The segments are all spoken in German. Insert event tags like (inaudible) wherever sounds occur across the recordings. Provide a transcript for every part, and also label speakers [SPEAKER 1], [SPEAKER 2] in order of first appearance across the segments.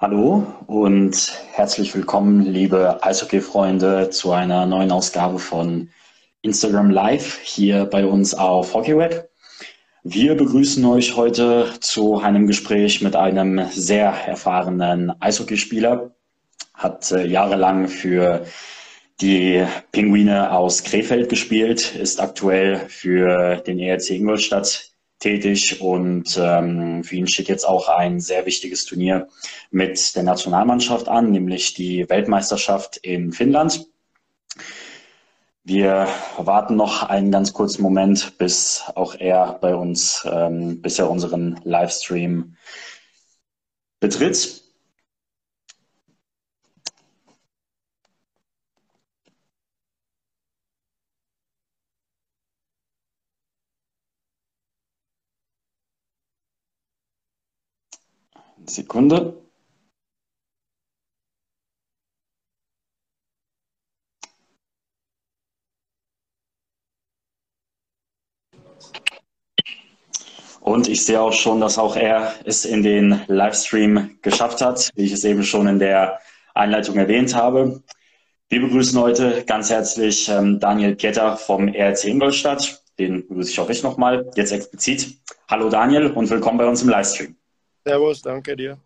[SPEAKER 1] Hallo und herzlich willkommen, liebe Eishockey-Freunde, zu einer neuen Ausgabe von Instagram Live hier bei uns auf HockeyWeb. Wir begrüßen euch heute zu einem Gespräch mit einem sehr erfahrenen Eishockeyspieler, hat äh, jahrelang für die Pinguine aus Krefeld gespielt, ist aktuell für den ERC Ingolstadt tätig und ähm, für ihn steht jetzt auch ein sehr wichtiges Turnier mit der Nationalmannschaft an, nämlich die Weltmeisterschaft in Finnland. Wir warten noch einen ganz kurzen Moment, bis auch er bei uns, ähm, bis er unseren Livestream betritt. Sekunde. Und ich sehe auch schon, dass auch er es in den Livestream geschafft hat, wie ich es eben schon in der Einleitung erwähnt habe. Wir begrüßen heute ganz herzlich ähm, Daniel Pieter vom ERC Ingolstadt. Den begrüße ich auch ich nochmal, jetzt explizit. Hallo Daniel und willkommen bei uns im Livestream.
[SPEAKER 2] Servus, danke dir.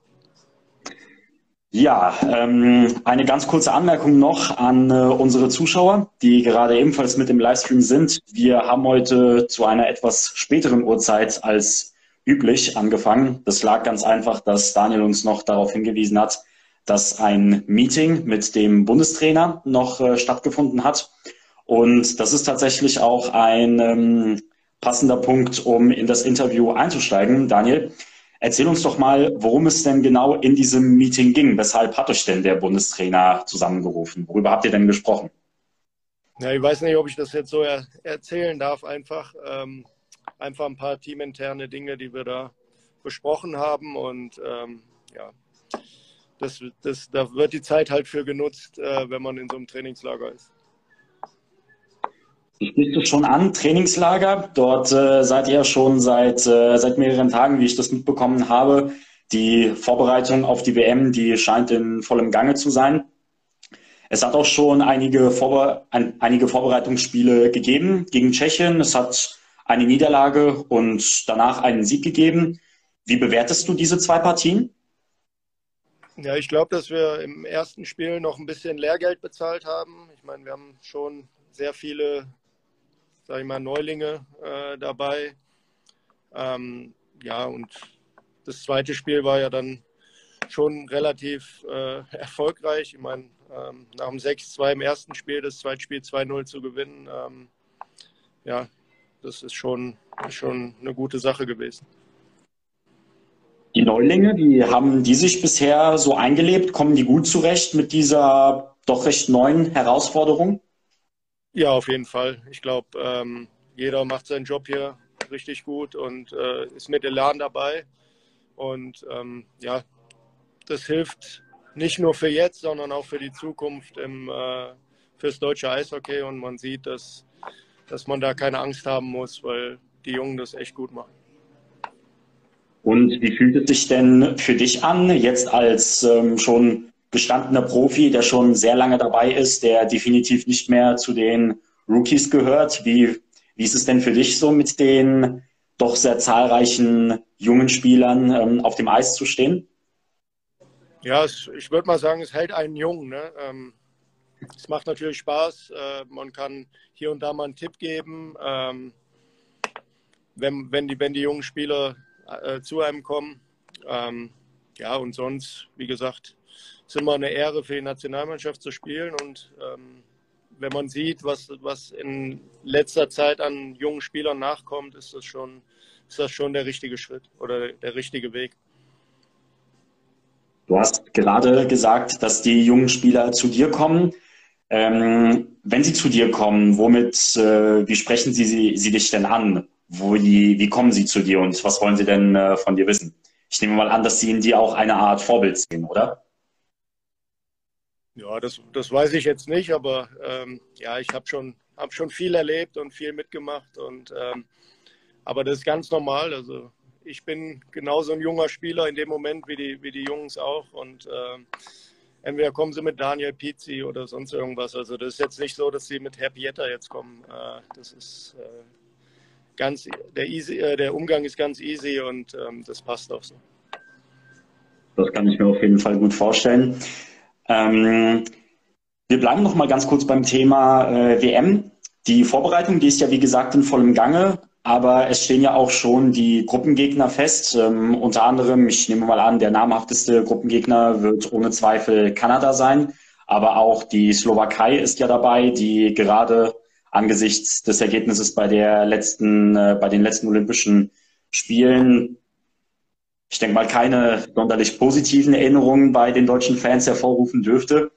[SPEAKER 1] Ja, ähm, eine ganz kurze Anmerkung noch an äh, unsere Zuschauer, die gerade ebenfalls mit im Livestream sind. Wir haben heute zu einer etwas späteren Uhrzeit als üblich angefangen. Das lag ganz einfach, dass Daniel uns noch darauf hingewiesen hat, dass ein Meeting mit dem Bundestrainer noch äh, stattgefunden hat. Und das ist tatsächlich auch ein ähm, passender Punkt, um in das Interview einzusteigen. Daniel, Erzähl uns doch mal, worum es denn genau in diesem Meeting ging. Weshalb hat euch denn der Bundestrainer zusammengerufen? Worüber habt ihr denn gesprochen?
[SPEAKER 2] Ja, ich weiß nicht, ob ich das jetzt so er erzählen darf. Einfach, ähm, einfach ein paar teaminterne Dinge, die wir da besprochen haben. Und ähm, ja, das, das, da wird die Zeit halt für genutzt, äh, wenn man in so einem Trainingslager ist.
[SPEAKER 1] Ich du schon an, Trainingslager. Dort äh, seid ihr schon seit, äh, seit mehreren Tagen, wie ich das mitbekommen habe. Die Vorbereitung auf die WM, die scheint in vollem Gange zu sein. Es hat auch schon einige, Vorbe ein, einige Vorbereitungsspiele gegeben gegen Tschechien. Es hat eine Niederlage und danach einen Sieg gegeben. Wie bewertest du diese zwei Partien?
[SPEAKER 2] Ja, ich glaube, dass wir im ersten Spiel noch ein bisschen Lehrgeld bezahlt haben. Ich meine, wir haben schon sehr viele sage ich mal, Neulinge äh, dabei. Ähm, ja, und das zweite Spiel war ja dann schon relativ äh, erfolgreich. Ich meine, ähm, nach dem 6-2 im ersten Spiel, das zweite Spiel 2-0 zu gewinnen, ähm, ja, das ist schon, schon eine gute Sache gewesen.
[SPEAKER 1] Die Neulinge, wie haben die sich bisher so eingelebt? Kommen die gut zurecht mit dieser doch recht neuen Herausforderung?
[SPEAKER 2] Ja, auf jeden Fall. Ich glaube, ähm, jeder macht seinen Job hier richtig gut und äh, ist mit Elan dabei. Und ähm, ja, das hilft nicht nur für jetzt, sondern auch für die Zukunft im, äh, fürs deutsche Eishockey. Und man sieht, dass, dass man da keine Angst haben muss, weil die Jungen das echt gut machen.
[SPEAKER 1] Und wie fühlt es sich denn für dich an, jetzt als ähm, schon gestandener Profi, der schon sehr lange dabei ist, der definitiv nicht mehr zu den Rookies gehört. Wie, wie ist es denn für dich so mit den doch sehr zahlreichen jungen Spielern ähm, auf dem Eis zu stehen?
[SPEAKER 2] Ja, es, ich würde mal sagen, es hält einen jung. Ne? Ähm, es macht natürlich Spaß. Äh, man kann hier und da mal einen Tipp geben, ähm, wenn, wenn, die, wenn die jungen Spieler äh, zu einem kommen. Ähm, ja, und sonst, wie gesagt, ist immer eine Ehre für die Nationalmannschaft zu spielen. Und ähm, wenn man sieht, was, was in letzter Zeit an jungen Spielern nachkommt, ist das schon, ist das schon der richtige Schritt oder der richtige Weg.
[SPEAKER 1] Du hast gerade gesagt, dass die jungen Spieler zu dir kommen. Ähm, wenn sie zu dir kommen, womit, äh, wie sprechen sie, sie, sie dich denn an? Wo die, wie kommen sie zu dir und was wollen sie denn äh, von dir wissen? Ich nehme mal an, dass sie in dir auch eine Art Vorbild sehen, oder?
[SPEAKER 2] Ja, das, das weiß ich jetzt nicht, aber ähm, ja, ich habe schon, hab schon viel erlebt und viel mitgemacht. Und, ähm, aber das ist ganz normal. Also ich bin genauso ein junger Spieler in dem Moment wie die, wie die Jungs auch. Und äh, entweder kommen sie mit Daniel Pizzi oder sonst irgendwas. Also das ist jetzt nicht so, dass sie mit Herr Pieter jetzt kommen. Äh, das ist äh, ganz, der, easy, äh, der Umgang ist ganz easy und ähm, das passt auch so.
[SPEAKER 1] Das kann ich mir auf jeden Fall gut vorstellen. Ähm, wir bleiben noch mal ganz kurz beim Thema äh, WM. Die Vorbereitung, die ist ja wie gesagt in vollem Gange. Aber es stehen ja auch schon die Gruppengegner fest. Ähm, unter anderem, ich nehme mal an, der namhafteste Gruppengegner wird ohne Zweifel Kanada sein. Aber auch die Slowakei ist ja dabei, die gerade angesichts des Ergebnisses bei der letzten, äh, bei den letzten Olympischen Spielen, ich denke mal, keine sonderlich positiven Erinnerungen bei den deutschen Fans hervorrufen dürfte.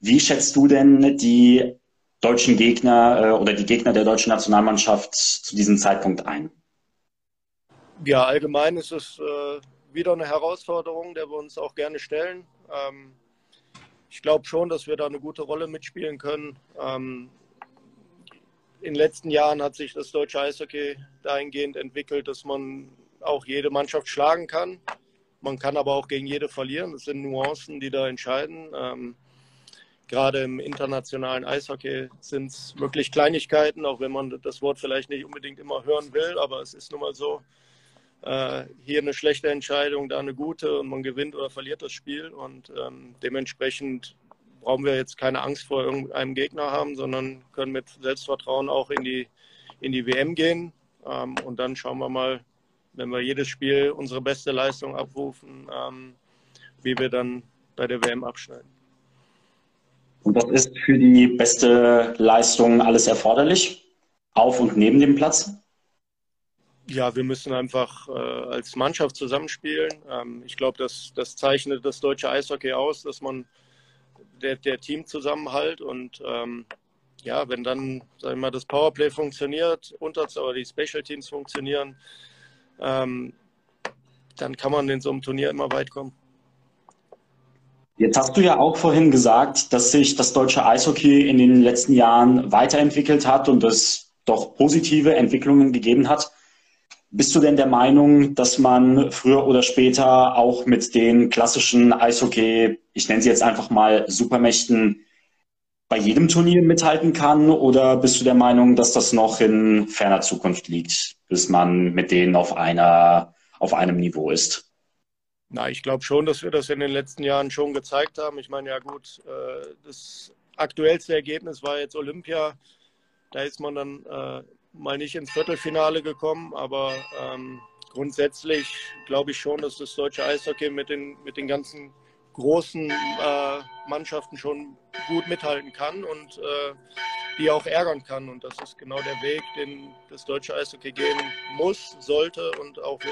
[SPEAKER 1] Wie schätzt du denn die deutschen Gegner äh, oder die Gegner der deutschen Nationalmannschaft zu diesem Zeitpunkt ein?
[SPEAKER 2] Ja, allgemein ist es äh, wieder eine Herausforderung, der wir uns auch gerne stellen. Ähm, ich glaube schon, dass wir da eine gute Rolle mitspielen können. Ähm, in den letzten Jahren hat sich das deutsche Eishockey dahingehend entwickelt, dass man auch jede Mannschaft schlagen kann. Man kann aber auch gegen jede verlieren. Das sind Nuancen, die da entscheiden. Ähm, gerade im internationalen Eishockey sind es wirklich Kleinigkeiten, auch wenn man das Wort vielleicht nicht unbedingt immer hören will, aber es ist nun mal so, äh, hier eine schlechte Entscheidung, da eine gute und man gewinnt oder verliert das Spiel und ähm, dementsprechend brauchen wir jetzt keine Angst vor irgendeinem Gegner haben, sondern können mit Selbstvertrauen auch in die, in die WM gehen ähm, und dann schauen wir mal, wenn wir jedes Spiel unsere beste Leistung abrufen, ähm, wie wir dann bei der WM abschneiden.
[SPEAKER 1] Und was ist für die beste Leistung alles erforderlich? Auf und neben dem Platz?
[SPEAKER 2] Ja, wir müssen einfach äh, als Mannschaft zusammenspielen. Ähm, ich glaube, das, das zeichnet das deutsche Eishockey aus, dass man der, der Teamzusammenhalt und ähm, ja, wenn dann, sagen wir mal, das Powerplay funktioniert, unter oder die Special Teams funktionieren, ähm, dann kann man in so einem Turnier immer weit kommen.
[SPEAKER 1] Jetzt hast du ja auch vorhin gesagt, dass sich das deutsche Eishockey in den letzten Jahren weiterentwickelt hat und es doch positive Entwicklungen gegeben hat. Bist du denn der Meinung, dass man früher oder später auch mit den klassischen Eishockey, ich nenne sie jetzt einfach mal Supermächten, bei jedem Turnier mithalten kann? Oder bist du der Meinung, dass das noch in ferner Zukunft liegt, bis man mit denen auf einer, auf einem Niveau ist?
[SPEAKER 2] Na, ich glaube schon, dass wir das in den letzten Jahren schon gezeigt haben. Ich meine, ja gut, äh, das aktuellste Ergebnis war jetzt Olympia. Da ist man dann äh, mal nicht ins Viertelfinale gekommen, aber ähm, grundsätzlich glaube ich schon, dass das deutsche Eishockey mit den, mit den ganzen großen äh, Mannschaften schon gut mithalten kann und äh, die auch ärgern kann. Und das ist genau der Weg, den das deutsche Eishockey gehen muss, sollte und auch will.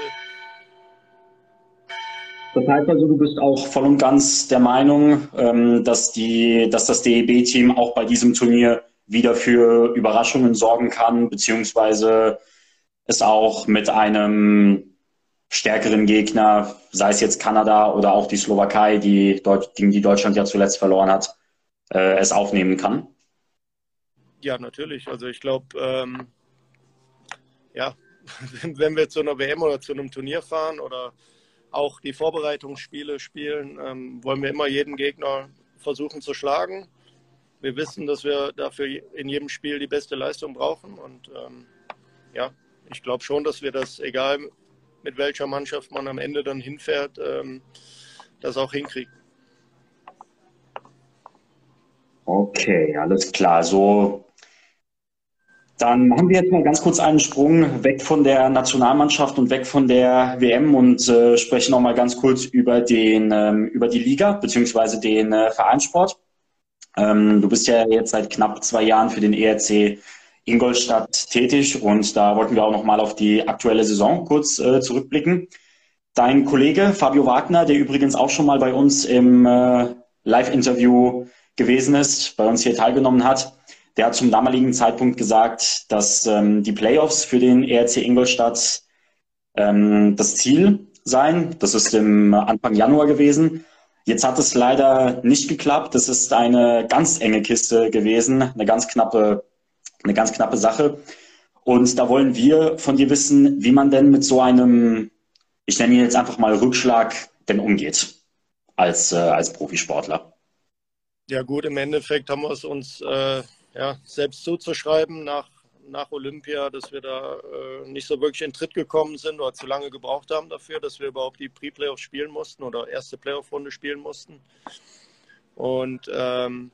[SPEAKER 1] Das heißt also, du bist auch voll und ganz der Meinung, ähm, dass, die, dass das DEB-Team auch bei diesem Turnier wieder für Überraschungen sorgen kann, beziehungsweise es auch mit einem stärkeren Gegner, sei es jetzt Kanada oder auch die Slowakei, die gegen die Deutschland ja zuletzt verloren hat, äh, es aufnehmen kann?
[SPEAKER 2] Ja, natürlich. Also ich glaube, ähm, ja, (laughs) wenn wir zu einer WM oder zu einem Turnier fahren oder auch die Vorbereitungsspiele spielen, ähm, wollen wir immer jeden Gegner versuchen zu schlagen. Wir wissen, dass wir dafür in jedem Spiel die beste Leistung brauchen. Und ähm, ja, ich glaube schon, dass wir das, egal mit welcher Mannschaft man am Ende dann hinfährt, ähm, das auch hinkriegen.
[SPEAKER 1] Okay, alles klar. So dann machen wir jetzt mal ganz kurz einen Sprung weg von der Nationalmannschaft und weg von der WM und äh, sprechen noch mal ganz kurz über den ähm, über die Liga beziehungsweise den äh, Vereinssport. Ähm, du bist ja jetzt seit knapp zwei Jahren für den ERC Ingolstadt tätig und da wollten wir auch noch mal auf die aktuelle Saison kurz äh, zurückblicken. Dein Kollege Fabio Wagner, der übrigens auch schon mal bei uns im äh, Live-Interview gewesen ist, bei uns hier teilgenommen hat, der hat zum damaligen Zeitpunkt gesagt, dass ähm, die Playoffs für den ERC Ingolstadt ähm, das Ziel seien. Das ist im Anfang Januar gewesen. Jetzt hat es leider nicht geklappt. Das ist eine ganz enge Kiste gewesen, eine ganz knappe, eine ganz knappe Sache. Und da wollen wir von dir wissen, wie man denn mit so einem ich nenne ihn jetzt einfach mal Rückschlag, denn umgeht als, äh, als Profisportler?
[SPEAKER 2] Ja gut, im Endeffekt haben wir es uns äh, ja, selbst zuzuschreiben nach, nach Olympia, dass wir da äh, nicht so wirklich in Tritt gekommen sind oder zu lange gebraucht haben dafür, dass wir überhaupt die Pre-Playoffs spielen mussten oder erste Playoff-Runde spielen mussten. Und ähm,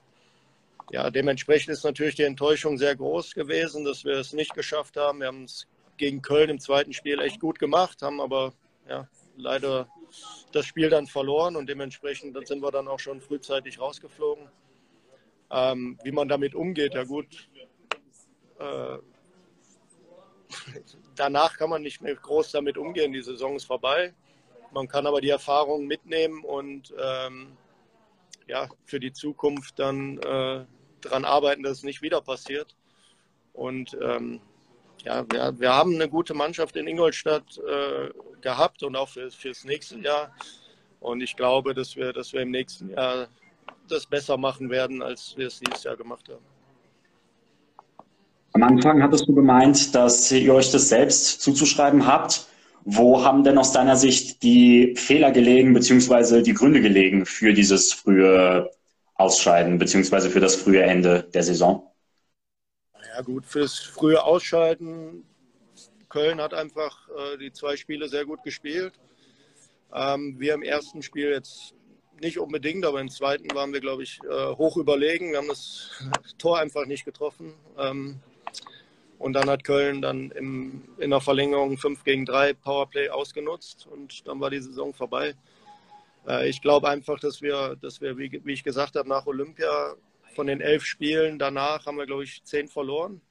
[SPEAKER 2] ja, dementsprechend ist natürlich die Enttäuschung sehr groß gewesen, dass wir es nicht geschafft haben. Wir haben es gegen Köln im zweiten Spiel echt gut gemacht, haben aber ja, leider das Spiel dann verloren und dementsprechend sind wir dann auch schon frühzeitig rausgeflogen. Ähm, wie man damit umgeht, ja gut. Äh, (laughs) danach kann man nicht mehr groß damit umgehen. Die Saison ist vorbei. Man kann aber die Erfahrungen mitnehmen und ähm, ja, für die Zukunft dann äh, daran arbeiten, dass es nicht wieder passiert. Und ähm, ja, wir, wir, haben eine gute Mannschaft in Ingolstadt äh, gehabt und auch für, fürs nächste Jahr. Und ich glaube, dass wir, dass wir im nächsten Jahr das besser machen werden, als wir es dieses Jahr gemacht haben.
[SPEAKER 1] Am Anfang hattest du gemeint, dass ihr euch das selbst zuzuschreiben habt. Wo haben denn aus deiner Sicht die Fehler gelegen, beziehungsweise die Gründe gelegen für dieses frühe Ausscheiden, beziehungsweise für das frühe Ende der Saison?
[SPEAKER 2] Ja gut, fürs frühe Ausscheiden. Köln hat einfach äh, die zwei Spiele sehr gut gespielt. Ähm, wir im ersten Spiel jetzt nicht unbedingt, aber im zweiten waren wir, glaube ich, äh, hoch überlegen. Wir haben das (laughs) Tor einfach nicht getroffen. Ähm, und dann hat Köln dann im, in der Verlängerung 5 gegen 3 Powerplay ausgenutzt und dann war die Saison vorbei. Äh, ich glaube einfach, dass wir, dass wir wie, ich gesagt habe, nach Olympia von den elf Spielen danach haben wir, glaube ich, zehn verloren.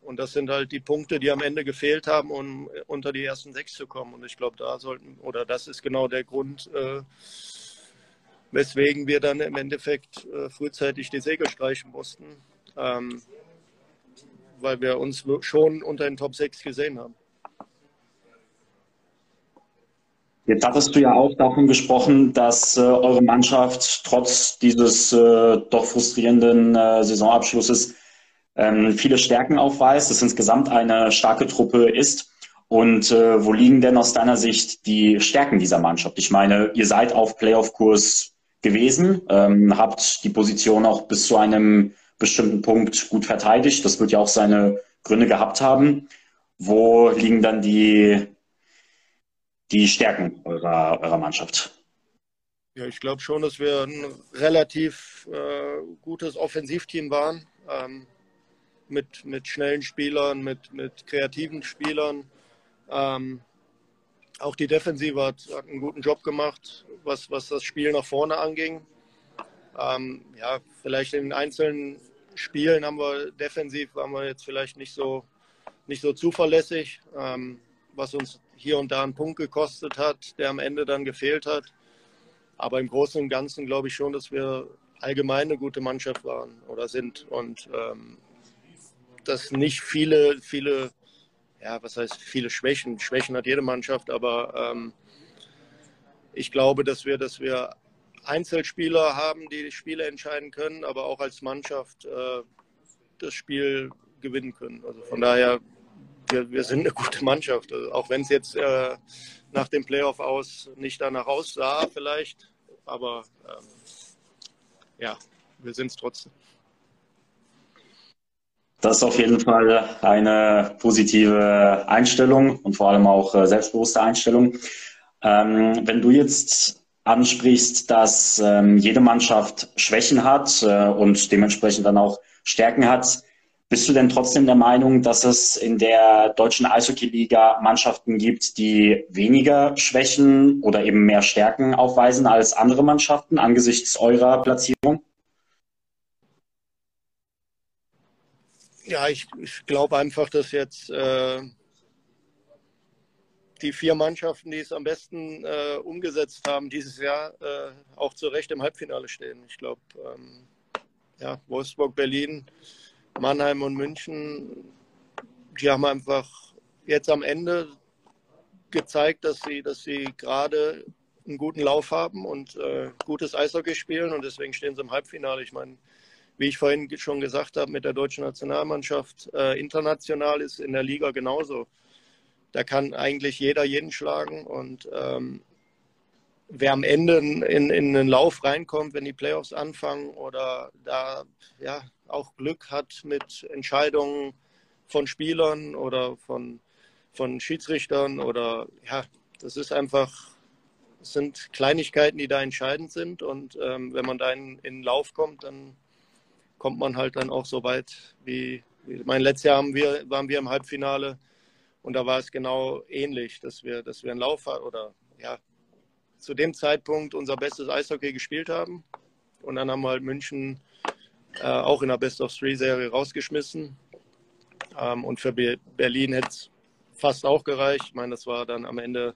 [SPEAKER 2] Und das sind halt die Punkte, die am Ende gefehlt haben, um unter die ersten sechs zu kommen. Und ich glaube, da sollten, oder das ist genau der Grund, äh, weswegen wir dann im Endeffekt äh, frühzeitig die Segel streichen mussten. Ähm, weil wir uns schon unter den Top 6 gesehen haben.
[SPEAKER 1] Jetzt hattest du ja auch davon gesprochen, dass äh, eure Mannschaft trotz dieses äh, doch frustrierenden äh, Saisonabschlusses ähm, viele Stärken aufweist, dass insgesamt eine starke Truppe ist. Und äh, wo liegen denn aus deiner Sicht die Stärken dieser Mannschaft? Ich meine, ihr seid auf Playoff-Kurs gewesen, ähm, habt die Position auch bis zu einem bestimmten Punkt gut verteidigt. Das wird ja auch seine Gründe gehabt haben. Wo liegen dann die, die Stärken eurer, eurer Mannschaft?
[SPEAKER 2] Ja, ich glaube schon, dass wir ein relativ äh, gutes Offensivteam waren. Ähm, mit, mit schnellen Spielern, mit, mit kreativen Spielern. Ähm, auch die Defensive hat, hat, einen guten Job gemacht, was, was das Spiel nach vorne anging. Ähm, ja, vielleicht in einzelnen Spielen haben wir defensiv waren wir jetzt vielleicht nicht so, nicht so zuverlässig, ähm, was uns hier und da einen Punkt gekostet hat, der am Ende dann gefehlt hat. Aber im Großen und Ganzen glaube ich schon, dass wir allgemein eine gute Mannschaft waren oder sind und ähm, dass nicht viele, viele, ja, was heißt viele Schwächen. Schwächen hat jede Mannschaft, aber ähm, ich glaube, dass wir, dass wir Einzelspieler haben, die die Spiele entscheiden können, aber auch als Mannschaft äh, das Spiel gewinnen können. Also von daher, wir, wir sind eine gute Mannschaft. Also auch wenn es jetzt äh, nach dem Playoff aus nicht danach aussah, vielleicht, aber ähm, ja, wir sind es trotzdem.
[SPEAKER 1] Das ist auf jeden Fall eine positive Einstellung und vor allem auch äh, selbstbewusste Einstellung. Ähm, wenn du jetzt ansprichst, dass ähm, jede Mannschaft Schwächen hat äh, und dementsprechend dann auch Stärken hat. Bist du denn trotzdem der Meinung, dass es in der deutschen Eishockey-Liga Mannschaften gibt, die weniger Schwächen oder eben mehr Stärken aufweisen als andere Mannschaften angesichts eurer Platzierung?
[SPEAKER 2] Ja, ich, ich glaube einfach, dass jetzt äh, die vier Mannschaften, die es am besten äh, umgesetzt haben dieses Jahr, äh, auch zu Recht im Halbfinale stehen. Ich glaube, ähm, ja, Wolfsburg, Berlin, Mannheim und München, die haben einfach jetzt am Ende gezeigt, dass sie, dass sie gerade einen guten Lauf haben und äh, gutes Eishockey spielen und deswegen stehen sie im Halbfinale. Ich meine, wie ich vorhin schon gesagt habe, mit der deutschen Nationalmannschaft äh, international ist in der Liga genauso da kann eigentlich jeder jeden schlagen und ähm, wer am Ende in, in, einen Lauf reinkommt, wenn die Playoffs anfangen oder da ja auch Glück hat mit Entscheidungen von Spielern oder von, von Schiedsrichtern oder ja, das ist einfach, es sind Kleinigkeiten, die da entscheidend sind und ähm, wenn man da in, in den Lauf kommt, dann kommt man halt dann auch so weit wie, wie mein letztes Jahr haben wir, waren wir im Halbfinale und da war es genau ähnlich, dass wir, dass wir einen Lauf oder ja, zu dem Zeitpunkt unser bestes Eishockey gespielt haben. Und dann haben wir halt München äh, auch in der Best of Three Serie rausgeschmissen. Ähm, und für Be Berlin hätte es fast auch gereicht. Ich meine, das war dann am Ende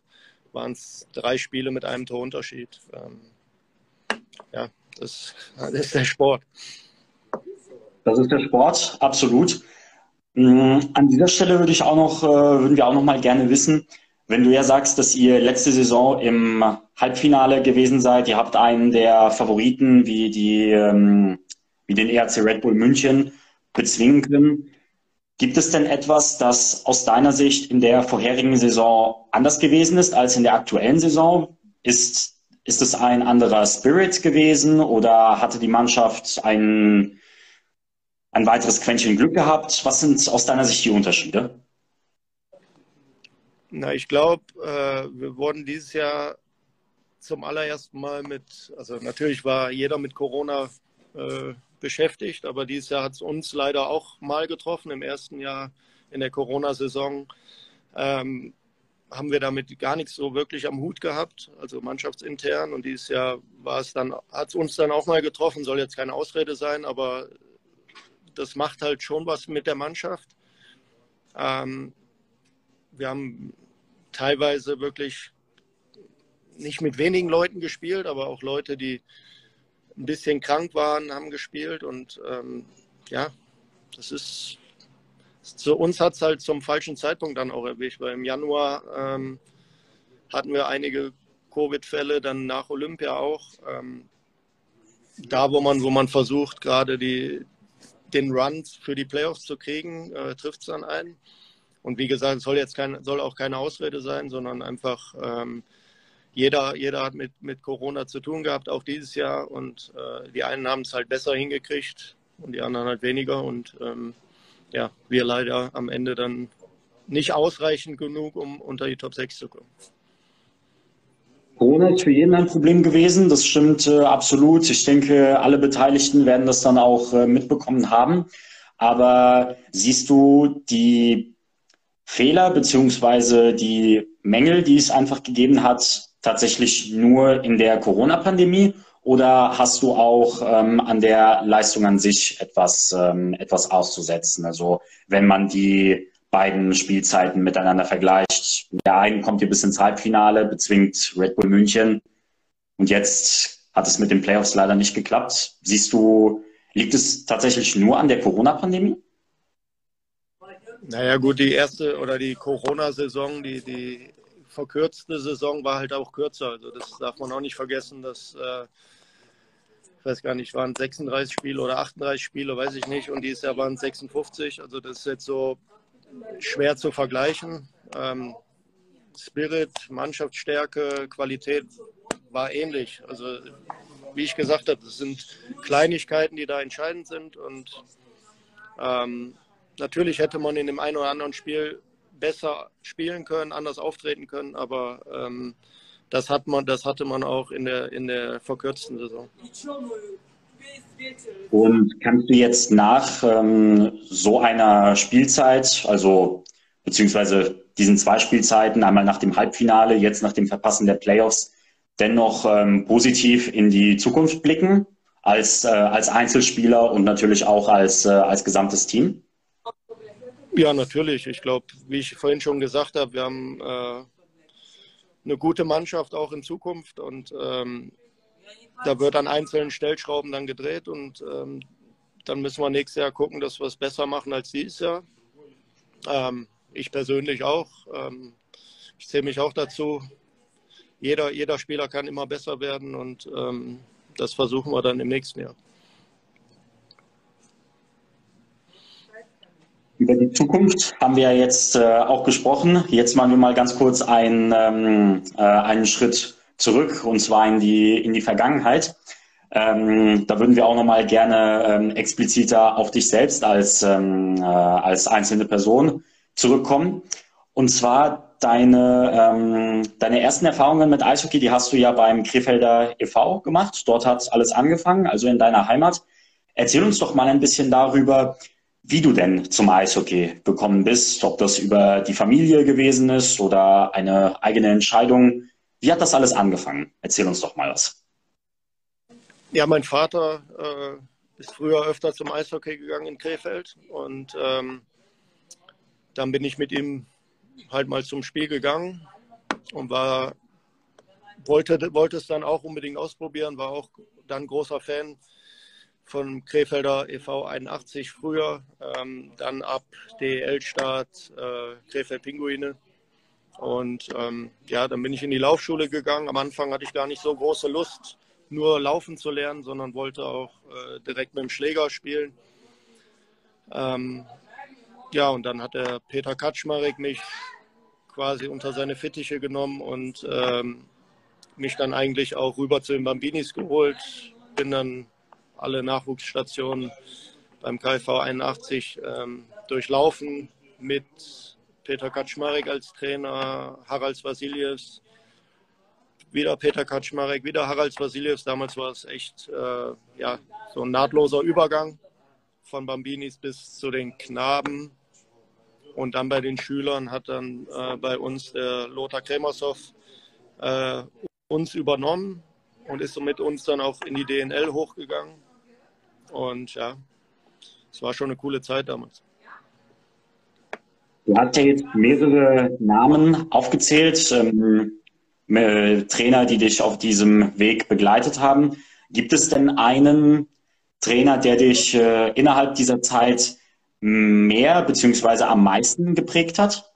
[SPEAKER 2] waren es drei Spiele mit einem Torunterschied. Ähm, ja, das, (laughs) das ist der Sport.
[SPEAKER 1] Das ist der Sport, absolut. Mm, an dieser Stelle würde ich auch noch, äh, würden wir auch noch mal gerne wissen, wenn du ja sagst, dass ihr letzte Saison im Halbfinale gewesen seid, ihr habt einen der Favoriten wie die, ähm, wie den ERC Red Bull München bezwingen können. Gibt es denn etwas, das aus deiner Sicht in der vorherigen Saison anders gewesen ist als in der aktuellen Saison? Ist, ist es ein anderer Spirit gewesen oder hatte die Mannschaft ein, ein weiteres Quäntchen Glück gehabt? Was sind aus deiner Sicht die Unterschiede?
[SPEAKER 2] Na, ich glaube, äh, wir wurden dieses Jahr zum allerersten Mal mit, also natürlich war jeder mit Corona äh, beschäftigt, aber dieses Jahr hat es uns leider auch mal getroffen. Im ersten Jahr in der Corona-Saison ähm, haben wir damit gar nichts so wirklich am Hut gehabt, also mannschaftsintern. Und dieses Jahr war es dann, hat es uns dann auch mal getroffen, soll jetzt keine Ausrede sein, aber das macht halt schon was mit der Mannschaft. Ähm, wir haben teilweise wirklich nicht mit wenigen Leuten gespielt, aber auch Leute, die ein bisschen krank waren, haben gespielt. Und ähm, ja, das ist, zu uns hat es halt zum falschen Zeitpunkt dann auch erwischt, weil im Januar ähm, hatten wir einige Covid-Fälle, dann nach Olympia auch. Ähm, da, wo man, wo man versucht, gerade die, den Run für die Playoffs zu kriegen, äh, trifft es dann ein. Und wie gesagt, es soll jetzt kein, soll auch keine Ausrede sein, sondern einfach ähm, jeder, jeder hat mit, mit Corona zu tun gehabt, auch dieses Jahr. Und äh, die einen haben es halt besser hingekriegt und die anderen halt weniger. Und ähm, ja, wir leider am Ende dann nicht ausreichend genug, um unter die Top 6 zu kommen.
[SPEAKER 1] Corona ist für jeden ein Problem gewesen, das stimmt äh, absolut. Ich denke, alle Beteiligten werden das dann auch äh, mitbekommen haben. Aber siehst du die Fehler beziehungsweise die Mängel, die es einfach gegeben hat, tatsächlich nur in der Corona-Pandemie oder hast du auch ähm, an der Leistung an sich etwas, ähm, etwas auszusetzen? Also wenn man die beiden Spielzeiten miteinander vergleicht, der einen kommt hier bis ins Halbfinale, bezwingt Red Bull München und jetzt hat es mit den Playoffs leider nicht geklappt. Siehst du, liegt es tatsächlich nur an der Corona-Pandemie?
[SPEAKER 2] Naja, gut, die erste oder die Corona-Saison, die, die verkürzte Saison war halt auch kürzer. Also das darf man auch nicht vergessen, dass, äh, ich weiß gar nicht, waren 36 Spiele oder 38 Spiele, weiß ich nicht. Und dieses Jahr waren es 56. Also das ist jetzt so schwer zu vergleichen. Ähm, Spirit, Mannschaftsstärke, Qualität war ähnlich. Also wie ich gesagt habe, das sind Kleinigkeiten, die da entscheidend sind. Und ähm, Natürlich hätte man in dem einen oder anderen Spiel besser spielen können, anders auftreten können, aber ähm, das, hat man, das hatte man auch in der, in der verkürzten Saison.
[SPEAKER 1] Und kannst du jetzt nach ähm, so einer Spielzeit, also beziehungsweise diesen zwei Spielzeiten, einmal nach dem Halbfinale, jetzt nach dem Verpassen der Playoffs, dennoch ähm, positiv in die Zukunft blicken als, äh, als Einzelspieler und natürlich auch als, äh, als gesamtes Team?
[SPEAKER 2] Ja, natürlich. Ich glaube, wie ich vorhin schon gesagt habe, wir haben äh, eine gute Mannschaft auch in Zukunft und ähm, da wird an einzelnen Stellschrauben dann gedreht und ähm, dann müssen wir nächstes Jahr gucken, dass wir es besser machen als dieses Jahr. Ähm, ich persönlich auch. Ähm, ich zähle mich auch dazu. Jeder, jeder Spieler kann immer besser werden und ähm, das versuchen wir dann im nächsten Jahr.
[SPEAKER 1] Über die Zukunft haben wir ja jetzt äh, auch gesprochen. Jetzt machen wir mal ganz kurz einen, ähm, äh, einen Schritt zurück und zwar in die, in die Vergangenheit. Ähm, da würden wir auch nochmal gerne ähm, expliziter auf dich selbst als, ähm, äh, als einzelne Person zurückkommen. Und zwar deine, ähm, deine ersten Erfahrungen mit Eishockey, die hast du ja beim Krefelder e.V. gemacht. Dort hat alles angefangen, also in deiner Heimat. Erzähl uns doch mal ein bisschen darüber, wie du denn zum Eishockey gekommen bist, ob das über die Familie gewesen ist oder eine eigene Entscheidung. Wie hat das alles angefangen? Erzähl uns doch mal was.
[SPEAKER 2] Ja, mein Vater äh, ist früher öfter zum Eishockey gegangen in Krefeld und ähm, dann bin ich mit ihm halt mal zum Spiel gegangen und war wollte, wollte es dann auch unbedingt ausprobieren, war auch dann großer Fan von Krefelder e.V. 81 früher, ähm, dann ab DL-Start äh, Krefeld Pinguine. Und ähm, ja, dann bin ich in die Laufschule gegangen. Am Anfang hatte ich gar nicht so große Lust, nur laufen zu lernen, sondern wollte auch äh, direkt mit dem Schläger spielen. Ähm, ja, und dann hat der Peter Kaczmarek mich quasi unter seine Fittiche genommen und ähm, mich dann eigentlich auch rüber zu den Bambinis geholt. Bin dann alle Nachwuchsstationen beim KV 81 ähm, durchlaufen mit Peter Kaczmarek als Trainer, Harald Vasiljevs, wieder Peter Kaczmarek, wieder Harald Vasiljevs. Damals war es echt äh, ja, so ein nahtloser Übergang von Bambinis bis zu den Knaben. Und dann bei den Schülern hat dann äh, bei uns der Lothar Kremersow äh, uns übernommen und ist so mit uns dann auch in die DNL hochgegangen. Und ja, es war schon eine coole Zeit damals.
[SPEAKER 1] Du hast ja jetzt mehrere Namen aufgezählt, ähm, äh, Trainer, die dich auf diesem Weg begleitet haben. Gibt es denn einen Trainer, der dich äh, innerhalb dieser Zeit mehr bzw. am meisten geprägt hat?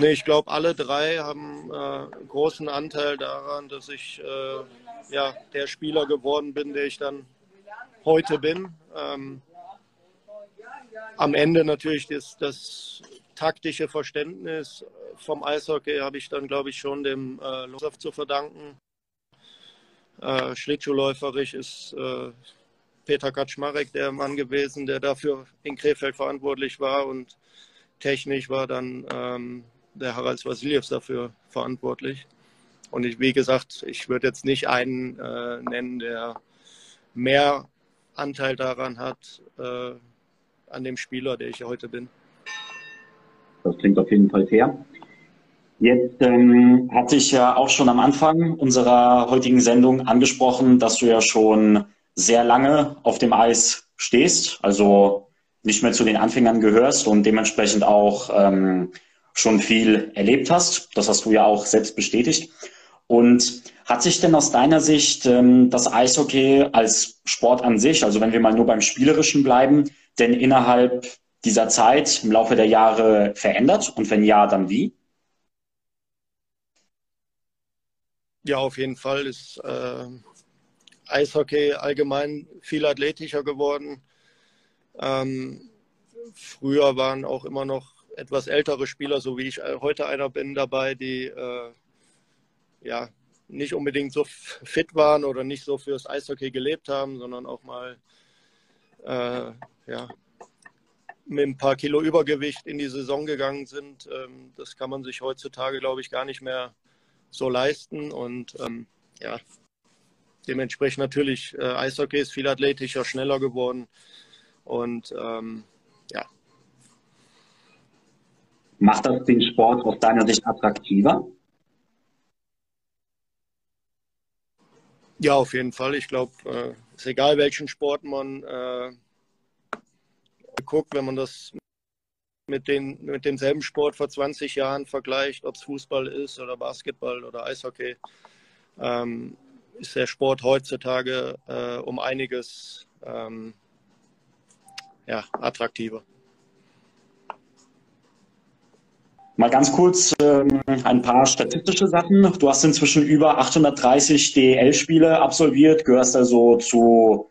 [SPEAKER 2] Nee, ich glaube, alle drei haben äh, großen Anteil daran, dass ich äh, ja, der Spieler geworden bin, der ich dann heute bin. Ähm, am Ende natürlich das, das, taktische Verständnis vom Eishockey habe ich dann, glaube ich, schon dem äh, Losov zu verdanken. Äh, Schlittschuhläuferisch ist äh, Peter Kaczmarek der Mann gewesen, der dafür in Krefeld verantwortlich war und technisch war dann ähm, der Harald Vasiljevs dafür verantwortlich. Und ich, wie gesagt, ich würde jetzt nicht einen äh, nennen, der mehr Anteil daran hat, äh, an dem Spieler, der ich heute bin.
[SPEAKER 1] Das klingt auf jeden Fall fair. Jetzt ähm, hatte ich ja auch schon am Anfang unserer heutigen Sendung angesprochen, dass du ja schon sehr lange auf dem Eis stehst, also nicht mehr zu den Anfängern gehörst und dementsprechend auch ähm, schon viel erlebt hast. Das hast du ja auch selbst bestätigt. Und hat sich denn aus deiner Sicht ähm, das Eishockey als Sport an sich, also wenn wir mal nur beim Spielerischen bleiben, denn innerhalb dieser Zeit im Laufe der Jahre verändert? Und wenn ja, dann wie?
[SPEAKER 2] Ja, auf jeden Fall ist äh, Eishockey allgemein viel athletischer geworden. Ähm, früher waren auch immer noch etwas ältere Spieler, so wie ich heute einer bin, dabei, die äh, ja nicht unbedingt so fit waren oder nicht so fürs Eishockey gelebt haben, sondern auch mal äh, ja, mit ein paar Kilo Übergewicht in die Saison gegangen sind. Ähm, das kann man sich heutzutage, glaube ich, gar nicht mehr so leisten. Und ähm, ja, dementsprechend natürlich, äh, Eishockey ist viel athletischer, schneller geworden. Und ähm, ja.
[SPEAKER 1] Macht das den Sport aus deiner Sicht attraktiver?
[SPEAKER 2] Ja, auf jeden Fall. Ich glaube, äh, ist egal, welchen Sport man äh, guckt, wenn man das mit, den, mit demselben Sport vor 20 Jahren vergleicht, ob es Fußball ist oder Basketball oder Eishockey, ähm, ist der Sport heutzutage äh, um einiges ähm, ja, attraktiver.
[SPEAKER 1] Mal ganz kurz ähm, ein paar statistische Sachen. Du hast inzwischen über 830 DEL-Spiele absolviert, gehörst also zu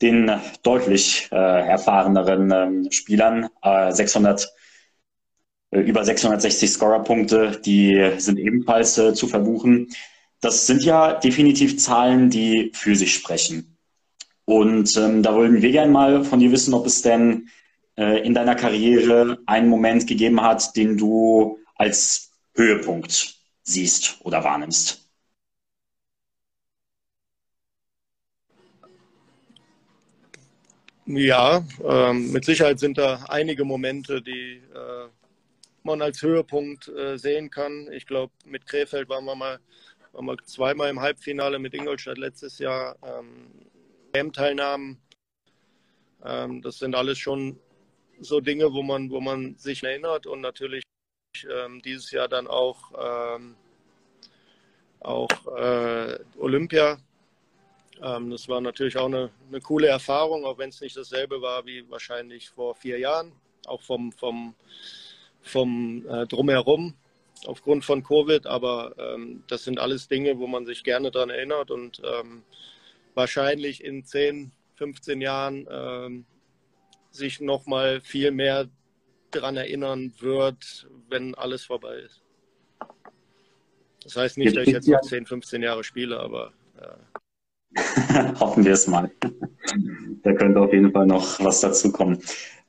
[SPEAKER 1] den deutlich äh, erfahreneren ähm, Spielern. Äh, 600, äh, über 660 Scorerpunkte, die sind ebenfalls äh, zu verbuchen. Das sind ja definitiv Zahlen, die für sich sprechen. Und ähm, da wollten wir gerne mal von dir wissen, ob es denn äh, in deiner Karriere einen Moment gegeben hat, den du als Höhepunkt siehst oder wahrnimmst.
[SPEAKER 2] Ja, ähm, mit Sicherheit sind da einige Momente, die äh, man als Höhepunkt äh, sehen kann. Ich glaube, mit Krefeld waren wir mal waren wir zweimal im Halbfinale mit Ingolstadt letztes Jahr. Ähm, WM-Teilnahmen, ähm, das sind alles schon so Dinge, wo man, wo man sich erinnert und natürlich ähm, dieses Jahr dann auch, ähm, auch äh, Olympia ähm, das war natürlich auch eine, eine coole Erfahrung, auch wenn es nicht dasselbe war wie wahrscheinlich vor vier Jahren, auch vom, vom, vom äh, Drumherum aufgrund von Covid. Aber ähm, das sind alles Dinge, wo man sich gerne daran erinnert und ähm, wahrscheinlich in 10, 15 Jahren ähm, sich nochmal viel mehr daran erinnern wird, wenn alles vorbei ist. Das heißt nicht, dass ich jetzt noch 10, 15 Jahre spiele, aber äh, (laughs)
[SPEAKER 1] Hoffen wir es mal. da könnte auf jeden Fall noch was dazukommen.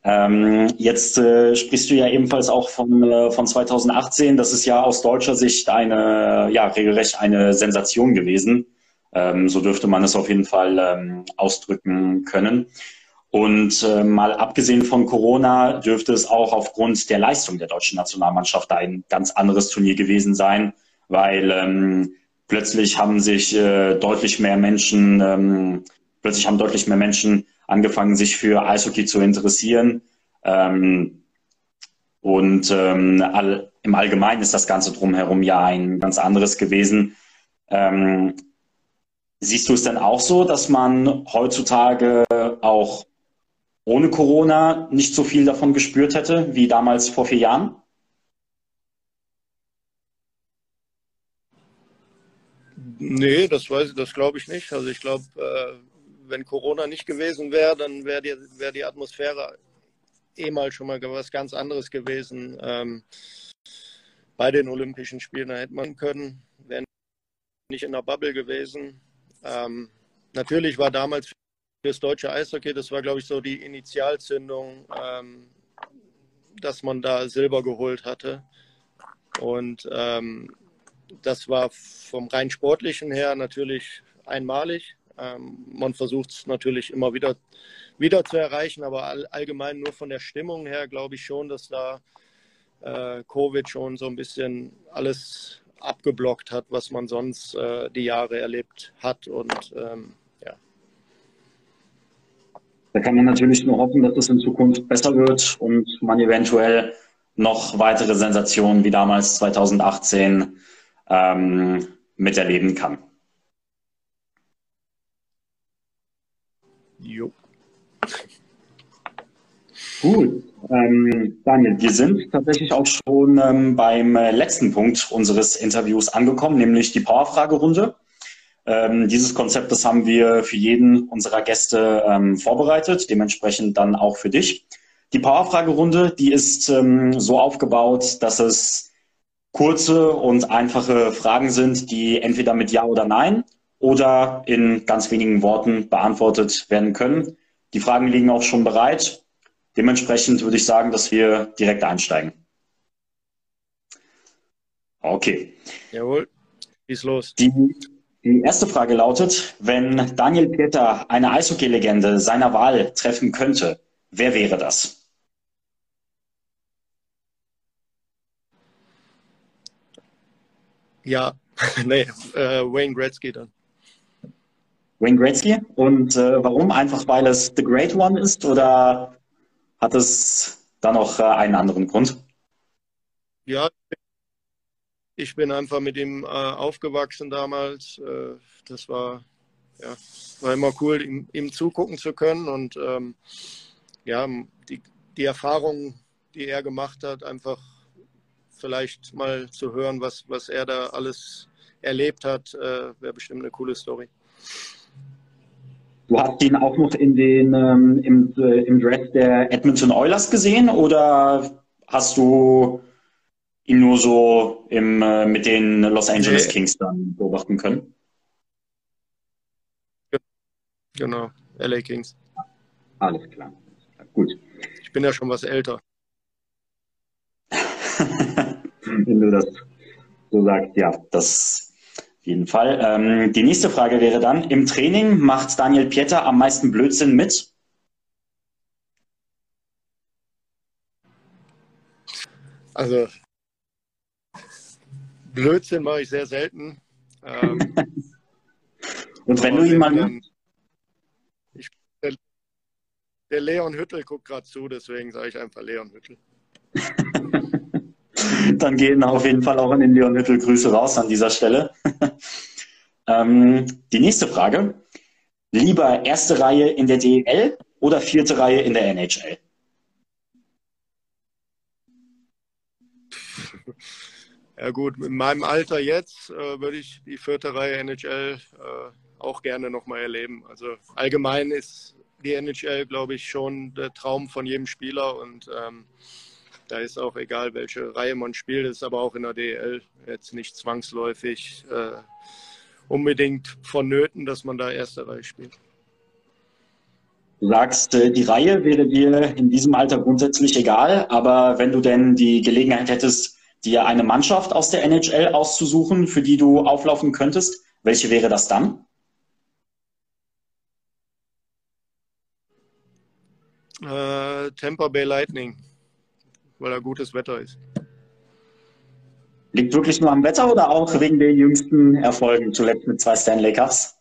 [SPEAKER 1] Ähm, jetzt äh, sprichst du ja ebenfalls auch von, äh, von 2018. Das ist ja aus deutscher Sicht eine, ja, regelrecht eine Sensation gewesen. Ähm, so dürfte man es auf jeden Fall ähm, ausdrücken können. Und äh, mal abgesehen von Corona dürfte es auch aufgrund der Leistung der deutschen Nationalmannschaft ein ganz anderes Turnier gewesen sein, weil ähm, plötzlich haben sich äh, deutlich mehr Menschen, ähm, plötzlich haben deutlich mehr Menschen angefangen, sich für Eishockey zu interessieren. Ähm, und ähm, all, im Allgemeinen ist das Ganze drumherum ja ein ganz anderes gewesen. Ähm, siehst du es denn auch so, dass man heutzutage auch ohne Corona nicht so viel davon gespürt hätte wie damals vor vier Jahren?
[SPEAKER 2] Nee, das das glaube ich nicht. Also ich glaube, äh, wenn Corona nicht gewesen wäre, dann wäre die, wär die Atmosphäre eh mal schon mal was ganz anderes gewesen. Ähm, bei den Olympischen Spielen da hätte man können, wäre nicht in der Bubble gewesen. Ähm, natürlich war damals das deutsche Eishockey, das war glaube ich so die Initialzündung, ähm, dass man da Silber geholt hatte. Und ähm, das war vom rein sportlichen her natürlich einmalig. Ähm, man versucht es natürlich immer wieder, wieder zu erreichen, aber all, allgemein nur von der Stimmung her glaube ich schon, dass da äh, Covid schon so ein bisschen alles abgeblockt hat, was man sonst äh, die Jahre erlebt hat. Und ähm.
[SPEAKER 1] Da kann man natürlich nur hoffen, dass es in Zukunft besser wird und man eventuell noch weitere Sensationen wie damals 2018 ähm, miterleben kann. Jo. Gut, ähm, Daniel, wir sind tatsächlich auch schon ähm, beim äh, letzten Punkt unseres Interviews angekommen, nämlich die Powerfragerunde. Ähm, dieses Konzept, das haben wir für jeden unserer Gäste ähm, vorbereitet, dementsprechend dann auch für dich. Die Powerfragerunde, die ist ähm, so aufgebaut, dass es kurze und einfache Fragen sind, die entweder mit Ja oder Nein oder in ganz wenigen Worten beantwortet werden können. Die Fragen liegen auch schon bereit. Dementsprechend würde ich sagen, dass wir direkt einsteigen. Okay.
[SPEAKER 2] Jawohl, ist los.
[SPEAKER 1] Die, die erste Frage lautet, wenn Daniel Pieter eine Eishockey-Legende seiner Wahl treffen könnte, wer wäre das?
[SPEAKER 2] Ja, (laughs) nee, äh, Wayne Gretzky dann.
[SPEAKER 1] Wayne Gretzky? Und äh, warum? Einfach weil es The Great One ist oder hat es da noch äh, einen anderen Grund?
[SPEAKER 2] Ja, ich bin einfach mit ihm äh, aufgewachsen damals. Äh, das war, ja, war immer cool, ihm, ihm zugucken zu können und ähm, ja, die, die Erfahrungen, die er gemacht hat, einfach vielleicht mal zu hören, was, was er da alles erlebt hat, äh, wäre bestimmt eine coole Story.
[SPEAKER 1] Du hast ihn auch noch in den, ähm, im, äh, im Dress der Edmonton Oilers gesehen oder hast du ihn nur so im, äh, mit den Los Angeles nee. Kings dann beobachten können?
[SPEAKER 2] Genau, LA Kings.
[SPEAKER 1] Alles klar. Gut.
[SPEAKER 2] Ich bin ja schon was älter. (laughs)
[SPEAKER 1] Wenn du das so sagst, ja, das auf jeden Fall. Ähm, die nächste Frage wäre dann, im Training macht Daniel Pieter am meisten Blödsinn mit?
[SPEAKER 2] Also Blödsinn mache ich sehr selten. Ähm, (laughs)
[SPEAKER 1] Und wenn du. Dann,
[SPEAKER 2] ich, der, der Leon Hüttel guckt gerade zu, deswegen sage ich einfach Leon Hüttel. (laughs)
[SPEAKER 1] Dann gehen auf jeden Fall auch an den Leon Hüttel Grüße raus an dieser Stelle. (laughs) ähm, die nächste Frage. Lieber erste Reihe in der DEL oder vierte Reihe in der NHL?
[SPEAKER 2] Ja gut, in meinem Alter jetzt äh, würde ich die vierte Reihe NHL äh, auch gerne nochmal erleben. Also allgemein ist die NHL, glaube ich, schon der Traum von jedem Spieler und ähm, da ist auch egal, welche Reihe man spielt, ist aber auch in der DL jetzt nicht zwangsläufig äh, unbedingt vonnöten, dass man da erste Reihe spielt.
[SPEAKER 1] Du sagst, äh, die Reihe wäre dir in diesem Alter grundsätzlich egal, aber wenn du denn die Gelegenheit hättest, dir eine Mannschaft aus der NHL auszusuchen, für die du auflaufen könntest, welche wäre das dann?
[SPEAKER 2] Äh, Tampa Bay Lightning weil da gutes Wetter ist.
[SPEAKER 1] Liegt wirklich nur am Wetter oder auch wegen den jüngsten Erfolgen, zuletzt mit zwei Stanley Cups?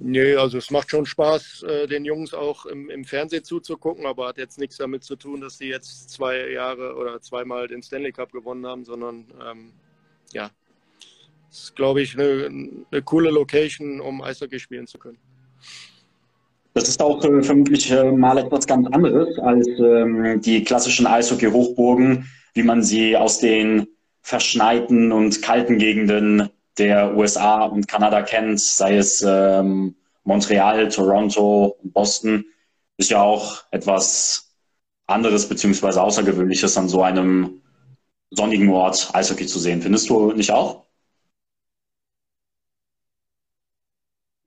[SPEAKER 2] Nee, also es macht schon Spaß, äh, den Jungs auch im, im, Fernsehen zuzugucken, aber hat jetzt nichts damit zu tun, dass sie jetzt zwei Jahre oder zweimal den Stanley Cup gewonnen haben, sondern ähm, ja, es ist, glaube ich, eine, eine coole Location, um Eishockey spielen zu können.
[SPEAKER 1] Das ist auch äh, vermutlich äh, mal etwas ganz anderes als ähm, die klassischen Eishockey-Hochburgen, wie man sie aus den verschneiten und kalten Gegenden der USA und Kanada kennt, sei es ähm, Montreal, Toronto, Boston, ist ja auch etwas anderes beziehungsweise Außergewöhnliches an so einem sonnigen Ort Eishockey zu sehen. Findest du nicht auch?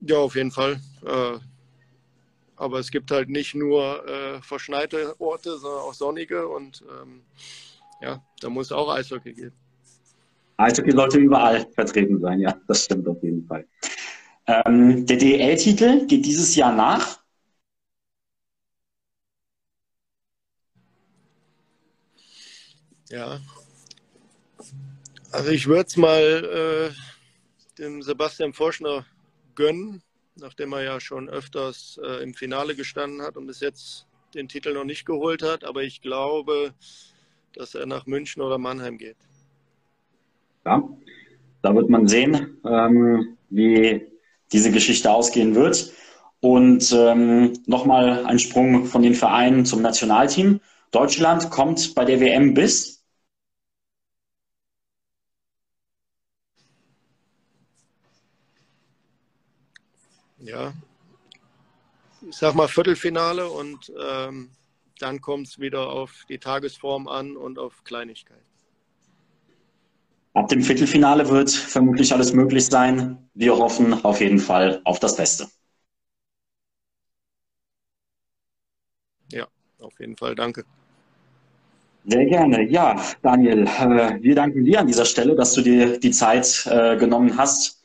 [SPEAKER 2] Ja, auf jeden Fall. Äh, aber es gibt halt nicht nur äh, verschneite Orte, sondern auch sonnige und ähm, ja, da muss auch Eishockey geben.
[SPEAKER 1] Eishockey sollte überall vertreten sein, ja, das stimmt auf jeden Fall. Ähm, der DL-Titel geht dieses Jahr nach.
[SPEAKER 2] Ja. Also ich würde es mal äh, dem Sebastian Forschner gönnen, nachdem er ja schon öfters äh, im Finale gestanden hat und bis jetzt den Titel noch nicht geholt hat. Aber ich glaube, dass er nach München oder Mannheim geht.
[SPEAKER 1] Ja, da wird man sehen, ähm, wie diese Geschichte ausgehen wird. Und ähm, nochmal ein Sprung von den Vereinen zum Nationalteam. Deutschland kommt bei der WM bis
[SPEAKER 2] ja, ich sag mal Viertelfinale und ähm, dann kommt es wieder auf die Tagesform an und auf Kleinigkeit.
[SPEAKER 1] Ab dem Viertelfinale wird vermutlich alles möglich sein. Wir hoffen auf jeden Fall auf das Beste.
[SPEAKER 2] Ja, auf jeden Fall. Danke.
[SPEAKER 1] Sehr gerne. Ja, Daniel, äh, wir danken dir an dieser Stelle, dass du dir die Zeit äh, genommen hast,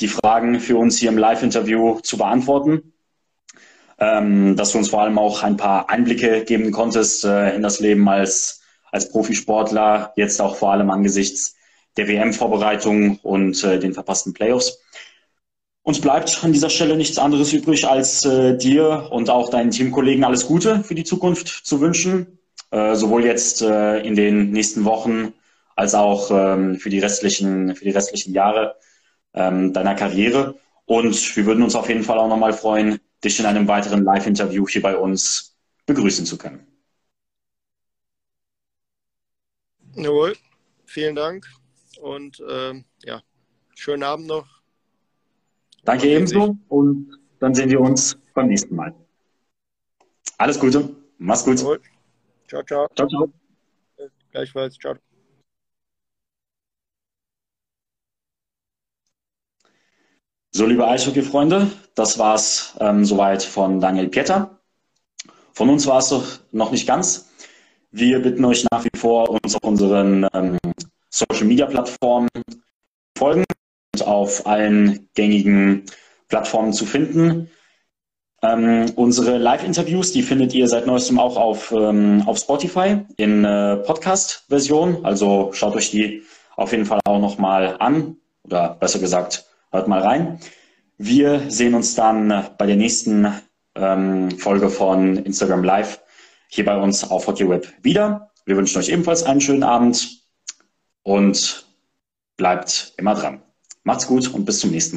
[SPEAKER 1] die Fragen für uns hier im Live-Interview zu beantworten. Ähm, dass du uns vor allem auch ein paar Einblicke geben konntest äh, in das Leben als, als Profisportler, jetzt auch vor allem angesichts der WM-Vorbereitung und äh, den verpassten Playoffs. Uns bleibt an dieser Stelle nichts anderes übrig, als äh, dir und auch deinen Teamkollegen alles Gute für die Zukunft zu wünschen, äh, sowohl jetzt äh, in den nächsten Wochen als auch ähm, für die restlichen, für die restlichen Jahre ähm, deiner Karriere. Und wir würden uns auf jeden Fall auch nochmal freuen, dich in einem weiteren Live-Interview hier bei uns begrüßen zu können.
[SPEAKER 2] Jawohl, vielen Dank und äh, ja, schönen Abend noch.
[SPEAKER 1] Danke ebenso und dann sehen wir uns beim nächsten Mal. Alles Gute, mach's gut.
[SPEAKER 2] Ciao, ciao. Ciao, ciao. Gleichfalls, ciao.
[SPEAKER 1] So, liebe Eishockey-Freunde, das war's ähm, soweit von Daniel Pieter. Von uns war es noch nicht ganz. Wir bitten euch nach wie vor, uns auf unseren ähm, Social-Media-Plattformen folgen und auf allen gängigen Plattformen zu finden. Ähm, unsere Live-Interviews, die findet ihr seit neuestem auch auf, ähm, auf Spotify in äh, Podcast-Version. Also schaut euch die auf jeden Fall auch nochmal an oder besser gesagt, hört mal rein. Wir sehen uns dann bei der nächsten ähm, Folge von Instagram Live hier bei uns auf HockeyWeb wieder. Wir wünschen euch ebenfalls einen schönen Abend und bleibt immer dran. Macht's gut und bis zum nächsten Mal.